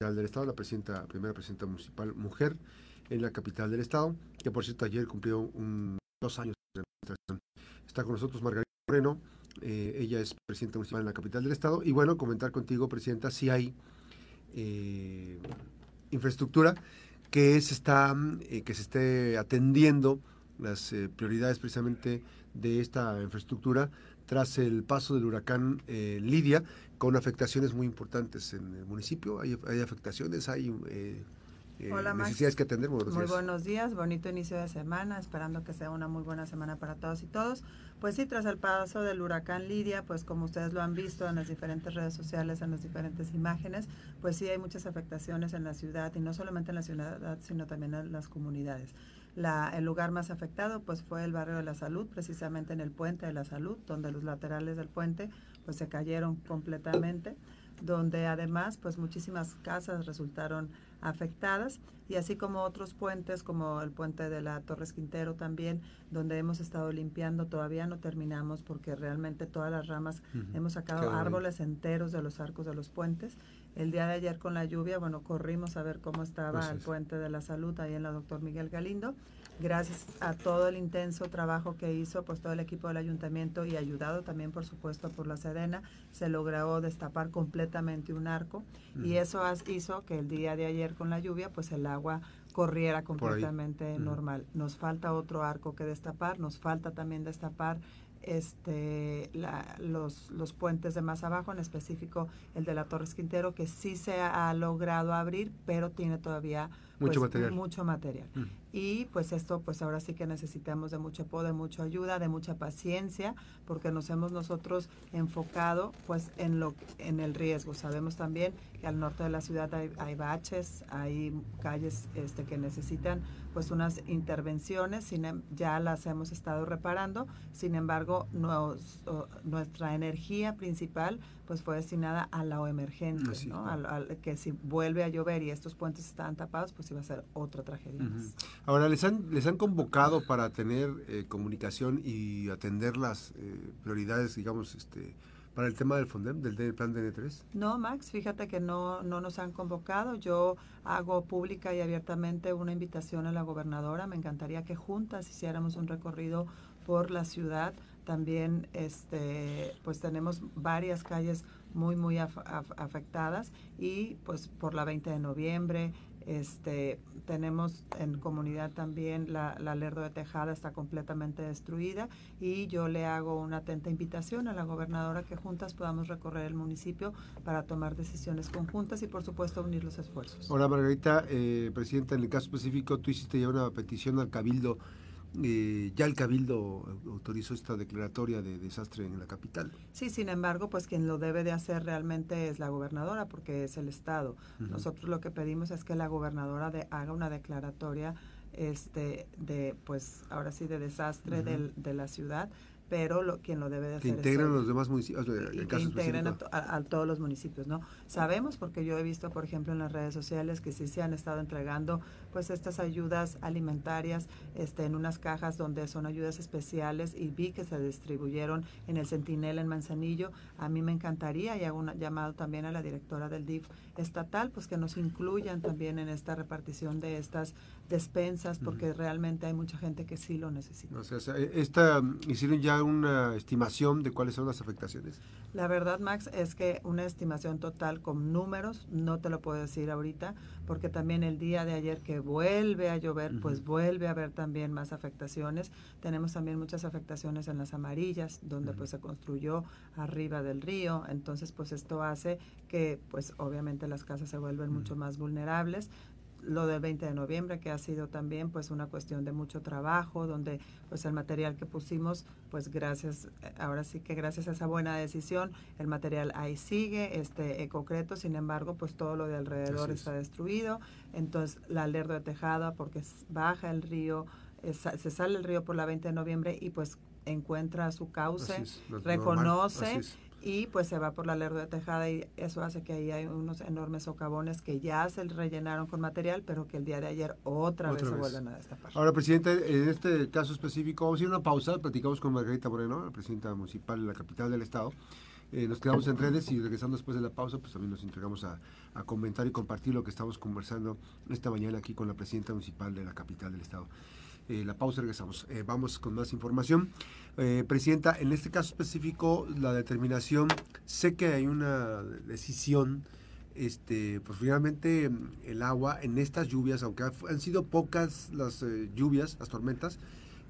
del Estado, la presidenta, primera presidenta municipal mujer en la capital del Estado, que por cierto ayer cumplió un, dos años de administración. Está con nosotros Margarita Moreno, eh, ella es presidenta municipal en la capital del Estado. Y bueno, comentar contigo, presidenta, si hay eh, infraestructura que se, está, eh, que se esté atendiendo las prioridades precisamente de esta infraestructura tras el paso del huracán Lidia, con afectaciones muy importantes en el municipio. Hay, hay afectaciones, hay eh, Hola, necesidades que atender. muy buenos días, bonito inicio de semana, esperando que sea una muy buena semana para todos y todos. Pues sí, tras el paso del huracán Lidia, pues como ustedes lo han visto en las diferentes redes sociales, en las diferentes imágenes, pues sí hay muchas afectaciones en la ciudad y no solamente en la ciudad, sino también en las comunidades. La, el lugar más afectado pues fue el barrio de la salud, precisamente en el puente de la salud, donde los laterales del puente pues se cayeron completamente, donde además pues muchísimas casas resultaron afectadas. Y así como otros puentes como el puente de la Torres Quintero también donde hemos estado limpiando todavía no terminamos porque realmente todas las ramas hemos sacado árboles enteros de los arcos de los puentes el día de ayer con la lluvia bueno corrimos a ver cómo estaba el puente de la salud ahí en la doctor Miguel Galindo. Gracias a todo el intenso trabajo que hizo pues todo el equipo del ayuntamiento y ayudado también por supuesto por la Sedena, se logró destapar completamente un arco y eso hizo que el día de ayer con la lluvia pues el agua corriera completamente normal. Nos falta otro arco que destapar, nos falta también destapar este los, los puentes de más abajo, en específico el de la Torres Quintero, que sí se ha logrado abrir, pero tiene todavía mucho pues, material. Mucho material. Mm. Y pues esto, pues ahora sí que necesitamos de mucho apoyo, de mucha ayuda, de mucha paciencia, porque nos hemos nosotros enfocado pues en lo en el riesgo. Sabemos también que al norte de la ciudad hay, hay baches, hay calles este, que necesitan pues unas intervenciones, sin, em, ya las hemos estado reparando, sin embargo nos, nuestra energía principal pues fue destinada a la emergencia, ¿no? que si vuelve a llover y estos puentes están tapados, pues iba a ser otra tragedia. Ahora, ¿les han, ¿les han convocado para tener eh, comunicación y atender las eh, prioridades, digamos, este para el tema del FONDEM, del, plan DN3? No, Max, fíjate que no, no nos han convocado. Yo hago pública y abiertamente una invitación a la gobernadora. Me encantaría que juntas hiciéramos un recorrido por la ciudad. También este, pues tenemos varias calles muy, muy afectadas y pues por la 20 de noviembre, este, tenemos en comunidad también la, la, Lerdo de Tejada está completamente destruida y yo le hago una atenta invitación a la gobernadora que juntas podamos recorrer el municipio para tomar decisiones conjuntas y por supuesto unir los esfuerzos. Hola Margarita, eh, Presidenta, en el caso específico tú hiciste ya una petición al Cabildo eh, ya el Cabildo autorizó esta declaratoria de desastre en la capital. Sí, sin embargo, pues quien lo debe de hacer realmente es la gobernadora, porque es el Estado. Nosotros lo que pedimos es que la gobernadora de, haga una declaratoria este de pues ahora sí de desastre de la ciudad pero lo, quien lo debe de hacer que integren los demás municipios que integren a, todos los municipios no sabemos porque yo he visto por ejemplo en las redes sociales que sí se han estado entregando pues estas ayudas alimentarias este en unas cajas donde son ayudas especiales y vi que se distribuyeron en el Centinela en Manzanillo. A mí me encantaría y hago un llamado también a la directora del DIF estatal pues que nos incluyan también en esta repartición de estas despensas porque realmente hay mucha gente que sí lo necesita. O sea, esta hicieron ya una estimación de cuáles son las afectaciones? La verdad, Max, es que una estimación total con números no te lo puedo decir ahorita, porque también el día de ayer que vuelve a llover, pues vuelve a haber también más afectaciones. Tenemos también muchas afectaciones en las amarillas, donde pues se construyó arriba del río, entonces pues esto hace que pues obviamente las casas se vuelven mucho más vulnerables lo del 20 de noviembre, que ha sido también pues una cuestión de mucho trabajo, donde pues el material que pusimos, pues gracias, ahora sí que gracias a esa buena decisión, el material ahí sigue, este concreto, sin embargo, pues todo lo de alrededor está destruido, entonces la alerta de tejada, porque baja el río, se sale el río por la 20 de noviembre y pues encuentra su cauce, reconoce y pues se va por la lerdo de tejada y eso hace que ahí hay unos enormes socavones que ya se rellenaron con material, pero que el día de ayer otra, vez, se vuelven a destapar. Ahora, presidente, en este caso específico, vamos a ir a una pausa, platicamos con Margarita Moreno, la presidenta municipal de la capital del estado, Eh, nos quedamos en redes y regresando después de la pausa, pues también nos entregamos a, a comentar y compartir lo que estamos conversando esta mañana aquí con la presidenta municipal de la capital del estado. Eh, la pausa, regresamos. Eh, vamos con más información. Eh, presidenta, en este caso específico, la determinación, sé que hay una decisión, este, pues finalmente el agua en estas lluvias, aunque han sido pocas las lluvias, las tormentas,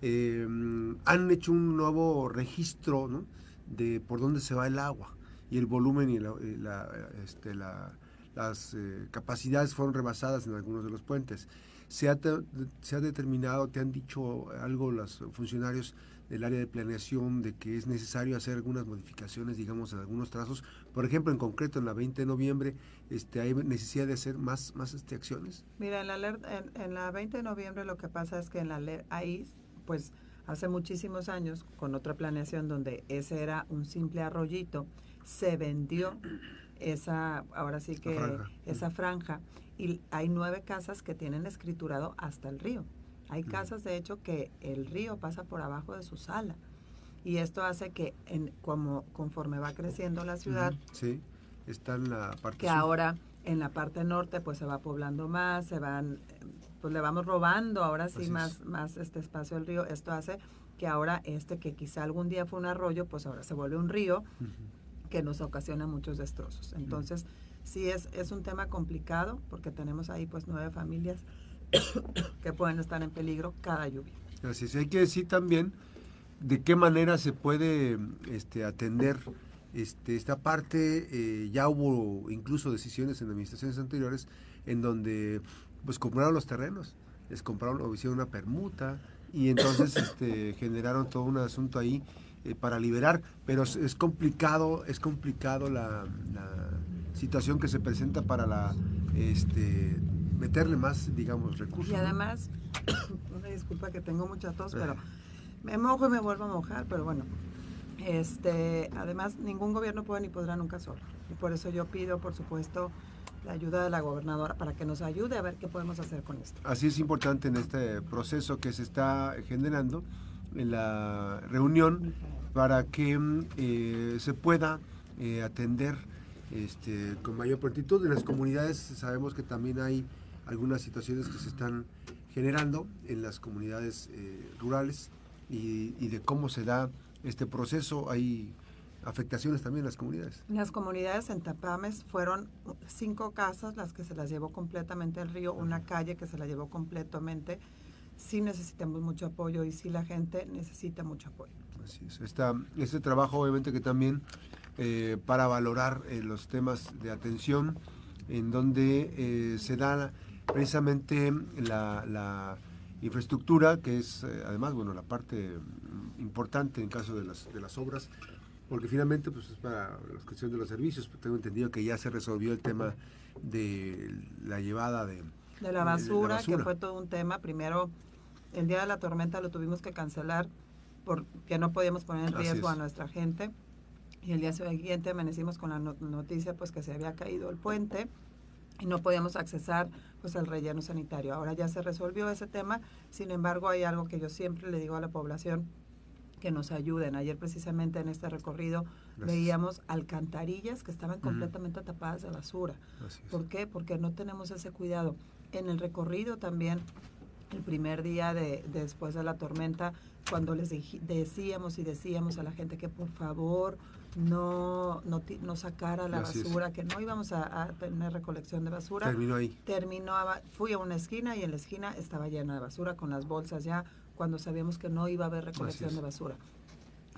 han hecho un nuevo registro de por dónde se va el agua y el volumen y la, este, las capacidades fueron rebasadas en algunos de los puentes. ¿Se ha, se ha determinado, te han dicho algo los funcionarios del área de planeación de que es necesario hacer algunas modificaciones, digamos, en algunos trazos? Por ejemplo, en concreto, en la 20 de noviembre, este, ¿hay necesidad de hacer más, más este, acciones? Mira, en la, en, en la 20 de noviembre lo que pasa es que en la ahí, pues, hace muchísimos años, con otra planeación donde ese era un simple arroyito, se vendió esa, ahora sí que, esa franja y hay nueve casas que tienen escriturado hasta el río. Hay casas, de hecho, que el río pasa por abajo de su sala. Y esto hace que, en, como conforme va creciendo la ciudad, sí, está en la parte que ahora en la parte norte pues se va poblando más, se van, pues le vamos robando ahora sí más, más este espacio del río. Esto hace que ahora este que quizá algún día fue un arroyo, pues ahora se vuelve un río que nos ocasiona muchos destrozos. Entonces, sí es, es un tema complicado porque tenemos ahí pues nueve familias que pueden estar en peligro cada lluvia. Así es, hay que decir también de qué manera se puede este, atender este, esta parte. Eh, ya hubo incluso decisiones en administraciones anteriores en donde pues compraron los terrenos, les compraron o hicieron una permuta y entonces este, generaron todo un asunto ahí eh, para liberar, pero es, complicado, es complicado la situación que se presenta para la este meterle más, digamos, recursos. Y además, una disculpa que tengo mucha tos, pero me mojo y me vuelvo a mojar, pero bueno. Este, además, ningún gobierno puede ni podrá nunca solo. Y por eso yo pido, por supuesto, la ayuda de la gobernadora para que nos ayude a ver qué podemos hacer con esto. Así es importante en este proceso que se está generando en la reunión para que eh, se pueda eh, atender este, con mayor prontitud. En las comunidades sabemos que también hay algunas situaciones que se están generando en las comunidades eh, rurales y, de cómo se da este proceso. Hay afectaciones también en las comunidades. En las comunidades en Tapames fueron cinco casas las que se las llevó completamente el río, una calle que se la llevó completamente. Sí necesitamos mucho apoyo y sí la gente necesita mucho apoyo. Así es. este trabajo obviamente que también eh, para valorar eh, los temas de atención, en donde eh, se da precisamente la, infraestructura, que es además bueno la parte importante en caso de las, de las obras, porque finalmente pues es para la cuestión de los servicios. Tengo entendido que ya se resolvió el tema de la llevada de, de la basura, que fue todo un tema. Primero, el día de la tormenta lo tuvimos que cancelar porque no podíamos poner en riesgo a nuestra gente y el día siguiente amanecimos con la noticia pues que se había caído el puente y no podíamos accesar pues al relleno sanitario. Ahora ya se resolvió ese tema, sin embargo hay algo que yo siempre le digo a la población que nos ayuden. Ayer precisamente en este recorrido veíamos alcantarillas que estaban completamente tapadas de basura. ¿Por qué? Porque no tenemos ese cuidado. En el recorrido también, el primer día de después de la tormenta, cuando les decíamos y decíamos a la gente que por favor no, no, no sacara la basura, que no íbamos a, tener recolección de basura. Terminó ahí. Terminó, fui a una esquina y en la esquina estaba llena de basura con las bolsas ya cuando sabíamos que no iba a haber recolección de basura.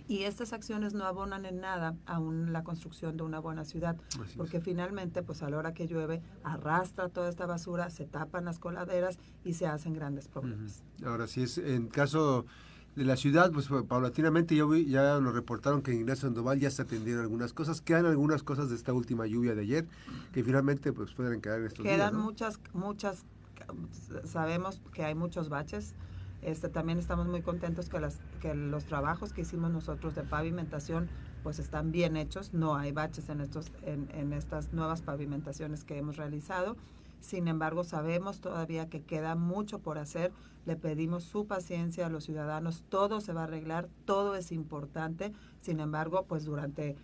Y estas acciones no abonan en nada a la construcción de una buena ciudad, porque finalmente, pues a la hora que llueve, arrastra toda esta basura, se tapan las coladeras y se hacen grandes problemas. Ahora, si es en caso de la ciudad, pues paulatinamente ya, ya nos reportaron que en Ignacio Sandoval ya se atendieron algunas cosas, quedan algunas cosas de esta última lluvia de ayer que finalmente pues pueden quedar en estos quedan días. Quedan muchas, muchas, sabemos que hay muchos baches. Este, también estamos muy contentos que, las, que los trabajos que hicimos nosotros de pavimentación pues están bien hechos, no hay baches en, estos, en, en estas nuevas pavimentaciones que hemos realizado. Sin embargo, sabemos todavía que queda mucho por hacer. Le pedimos su paciencia a los ciudadanos. Todo se va a arreglar, todo es importante. Sin embargo, pues durante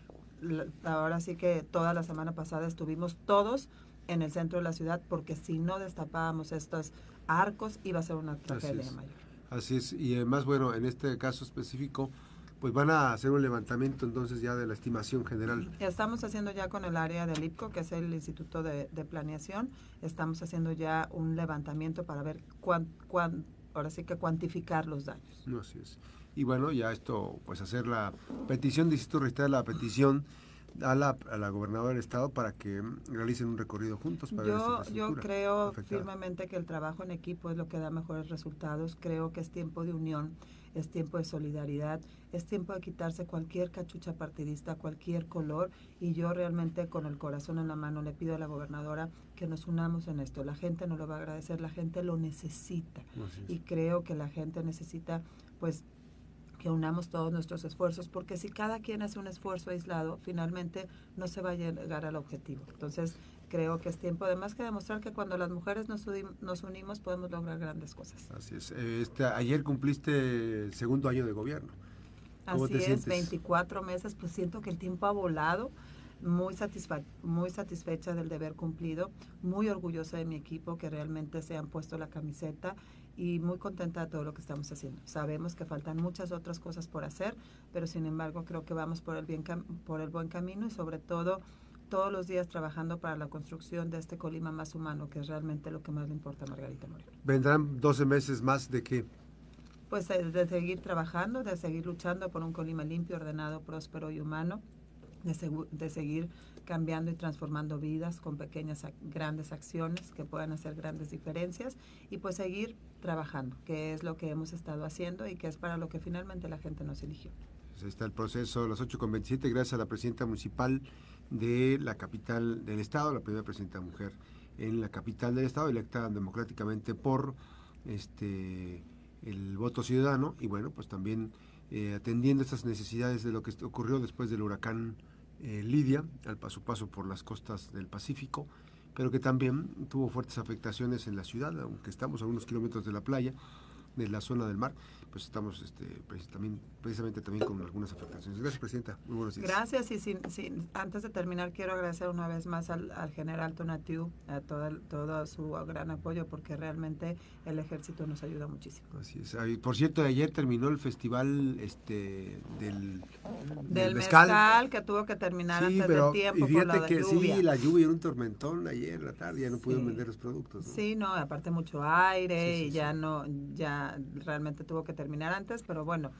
ahora sí que toda la semana pasada estuvimos todos en el centro de la ciudad porque si no destapábamos estos arcos iba a ser una tragedia mayor. Así es, y además, bueno, en este caso específico, pues van a hacer un levantamiento entonces ya de la estimación general. Estamos haciendo ya con el área del IPCO, que es el Instituto de, Planeación, estamos haciendo ya un levantamiento para ver cuán, cuán, ahora sí que cuantificar los daños. No, así es. Y bueno, ya esto, pues hacer la petición, necesito registrar la petición a la, a la gobernadora del estado para que realicen un recorrido juntos. Para yo, yo creo firmemente que el trabajo en equipo es lo que da mejores resultados. Creo que es tiempo de unión, es tiempo de solidaridad, es tiempo de quitarse cualquier cachucha partidista, cualquier color. Y yo realmente con el corazón en la mano le pido a la gobernadora que nos unamos en esto. La gente no lo va a agradecer, la gente lo necesita. Y creo que la gente necesita pues que unamos todos nuestros esfuerzos, porque si cada quien hace un esfuerzo aislado, finalmente no se va a llegar al objetivo. Entonces, creo que es tiempo además que demostrar que cuando las mujeres nos, nos unimos podemos lograr grandes cosas. Así es. Este, ayer cumpliste el segundo año de gobierno. Así es, 24 meses, pues siento que el tiempo ha volado muy, muy satisfecha del deber cumplido, muy orgullosa de mi equipo que realmente se han puesto la camiseta y muy contenta de todo lo que estamos haciendo. Sabemos que faltan muchas otras cosas por hacer, pero sin embargo creo que vamos por el, bien por el buen camino y sobre todo todos los días trabajando para la construcción de este Colima más humano, que es realmente lo que más le importa a Margarita Moreno. ¿Vendrán 12 meses más de qué? Pues de, de seguir trabajando, de seguir luchando por un Colima limpio, ordenado, próspero y humano, de, de seguir cambiando y transformando vidas con pequeñas, grandes acciones que puedan hacer grandes diferencias y pues seguir trabajando, que es lo que hemos estado haciendo y que es para lo que finalmente la gente nos eligió. Pues ahí está el proceso las 8.27, gracias a la presidenta municipal de la capital del estado, la primera presidenta mujer en la capital del estado, electa democráticamente por este el voto ciudadano y bueno, pues también eh, atendiendo estas necesidades de lo que ocurrió después del huracán eh, Lidia, al paso paso por las costas del Pacífico, pero que también tuvo fuertes afectaciones en la ciudad, aunque estamos a unos kilómetros de la playa, de la zona del mar, pues estamos este, también, precisamente también con algunas afectaciones. Gracias, Presidenta. Muy buenos días. Gracias y sin, sin, antes de terminar quiero agradecer una vez más al, general Tonatiu, a todo, todo su gran apoyo porque realmente el ejército nos ayuda muchísimo. Así es. Por cierto, ayer terminó el festival este del, del, mezcal. que tuvo que terminar antes del tiempo por la que lluvia. sí, la lluvia era un tormentón ayer en la tarde, ya no pudieron vender los productos. Sí, no, aparte mucho aire y ya no ya realmente tuvo que terminar antes, pero bueno,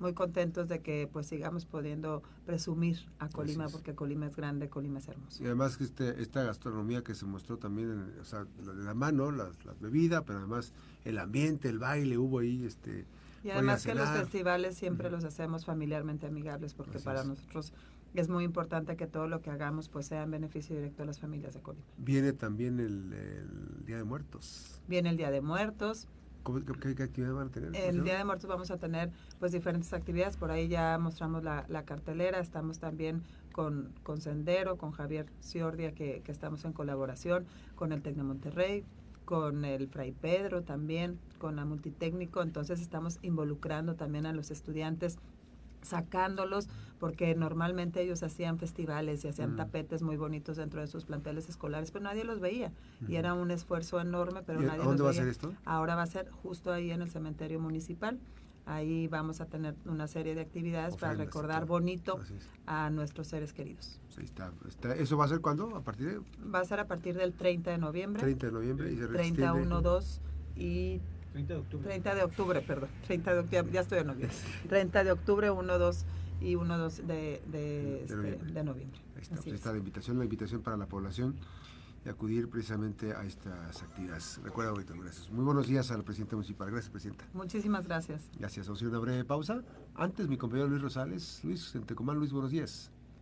muy contentos de que pues sigamos pudiendo presumir a Colima, porque Colima es grande, Colima es hermoso. Y además que este, esta gastronomía que se mostró también, en, o sea, de la mano, las bebidas, pero además el ambiente, el baile, hubo ahí este... Y además que los festivales siempre los hacemos familiarmente amigables, porque para nosotros es muy importante que todo lo que hagamos pues sea en beneficio directo de las familias de Colima. Viene también el, el Día de Muertos. Viene el Día de Muertos, ¿Qué, qué, van a tener? El Día de Muertos vamos a tener pues diferentes actividades, por ahí ya mostramos la, cartelera, estamos también con, con Sendero, con Javier Ciordia, que, que estamos en colaboración, con el Tecno Monterrey, con el Fray Pedro también, con la Multitécnico, entonces estamos involucrando también a los estudiantes sacándolos, porque normalmente ellos hacían festivales y hacían mm. tapetes muy bonitos dentro de sus planteles escolares, pero nadie los veía. Y era un esfuerzo enorme, pero nadie ¿Dónde va a ser esto? Ahora va a ser justo ahí en el cementerio municipal. Ahí vamos a tener una serie de actividades para recordar bonito a nuestros seres queridos. Ahí está, ¿Eso va a ser cuándo? ¿A partir de? Va a ser a partir del 30 de noviembre. 30 de noviembre y se 31, 2 y 30 de octubre. 30 de octubre, perdón. 30 de octubre, ya estoy en noviembre. 30 de octubre, 1, 2 y 1, 2 de, de, de, este, noviembre. de noviembre. Ahí está, pues está la invitación, la invitación para la población de acudir precisamente a estas actividades. Recuerda, ahorita, gracias. Muy buenos días al presidente municipal. Gracias, presidenta. Muchísimas gracias. Gracias. Vamos a hacer una breve pausa. Antes, mi compañero Luis Rosales. Luis, en Tecomán, Luis, buenos días.